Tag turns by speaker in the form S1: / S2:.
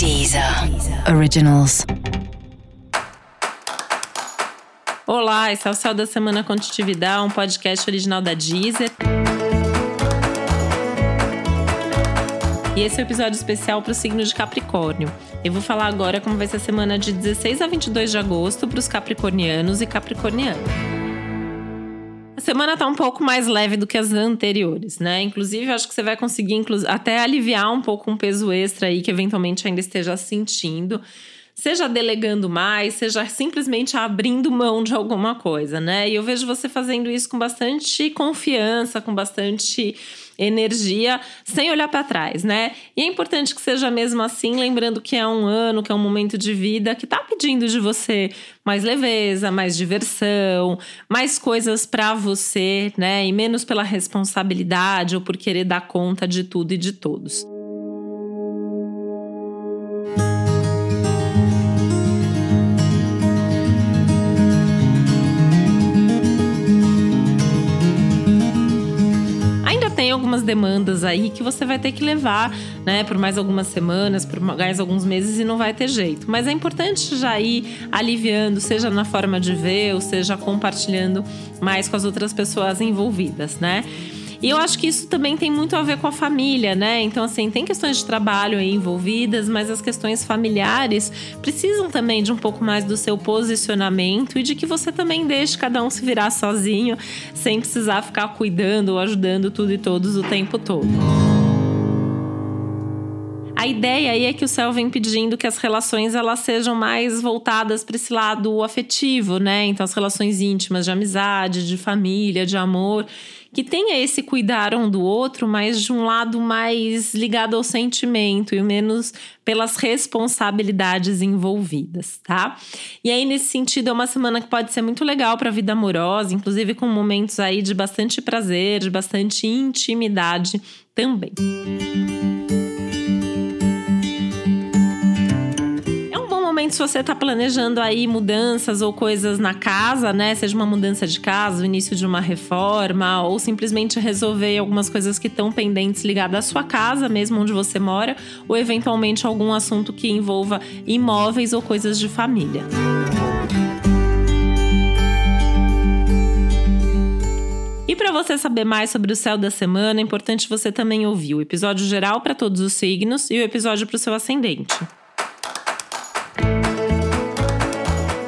S1: Deezer Originals.
S2: Olá, esse é o Céu da Semana Contitividade, um podcast original da Deezer. E esse é o um episódio especial para o signo de Capricórnio. Eu vou falar agora como vai ser a semana de 16 a 22 de agosto para os capricornianos e capricornianas. A semana tá um pouco mais leve do que as anteriores, né? Inclusive, acho que você vai conseguir até aliviar um pouco um peso extra aí que eventualmente ainda esteja sentindo. Seja delegando mais, seja simplesmente abrindo mão de alguma coisa, né? E eu vejo você fazendo isso com bastante confiança, com bastante energia, sem olhar para trás, né? E é importante que seja mesmo assim, lembrando que é um ano, que é um momento de vida que tá pedindo de você mais leveza, mais diversão, mais coisas para você, né? E menos pela responsabilidade ou por querer dar conta de tudo e de todos. Algumas demandas aí que você vai ter que levar, né, por mais algumas semanas, por mais alguns meses e não vai ter jeito. Mas é importante já ir aliviando, seja na forma de ver, ou seja compartilhando mais com as outras pessoas envolvidas, né? E eu acho que isso também tem muito a ver com a família, né? Então, assim, tem questões de trabalho aí envolvidas, mas as questões familiares precisam também de um pouco mais do seu posicionamento e de que você também deixe cada um se virar sozinho, sem precisar ficar cuidando ou ajudando tudo e todos o tempo todo. A ideia aí é que o céu vem pedindo que as relações elas sejam mais voltadas para esse lado afetivo, né? Então as relações íntimas de amizade, de família, de amor, que tenha esse cuidar um do outro, mas de um lado mais ligado ao sentimento e menos pelas responsabilidades envolvidas, tá? E aí nesse sentido é uma semana que pode ser muito legal para a vida amorosa, inclusive com momentos aí de bastante prazer, de bastante intimidade também. Música se você está planejando aí mudanças ou coisas na casa, né? Seja uma mudança de casa, o início de uma reforma, ou simplesmente resolver algumas coisas que estão pendentes ligadas à sua casa, mesmo onde você mora, ou eventualmente algum assunto que envolva imóveis ou coisas de família. E para você saber mais sobre o céu da semana, é importante você também ouvir o episódio geral para todos os signos e o episódio para o seu ascendente.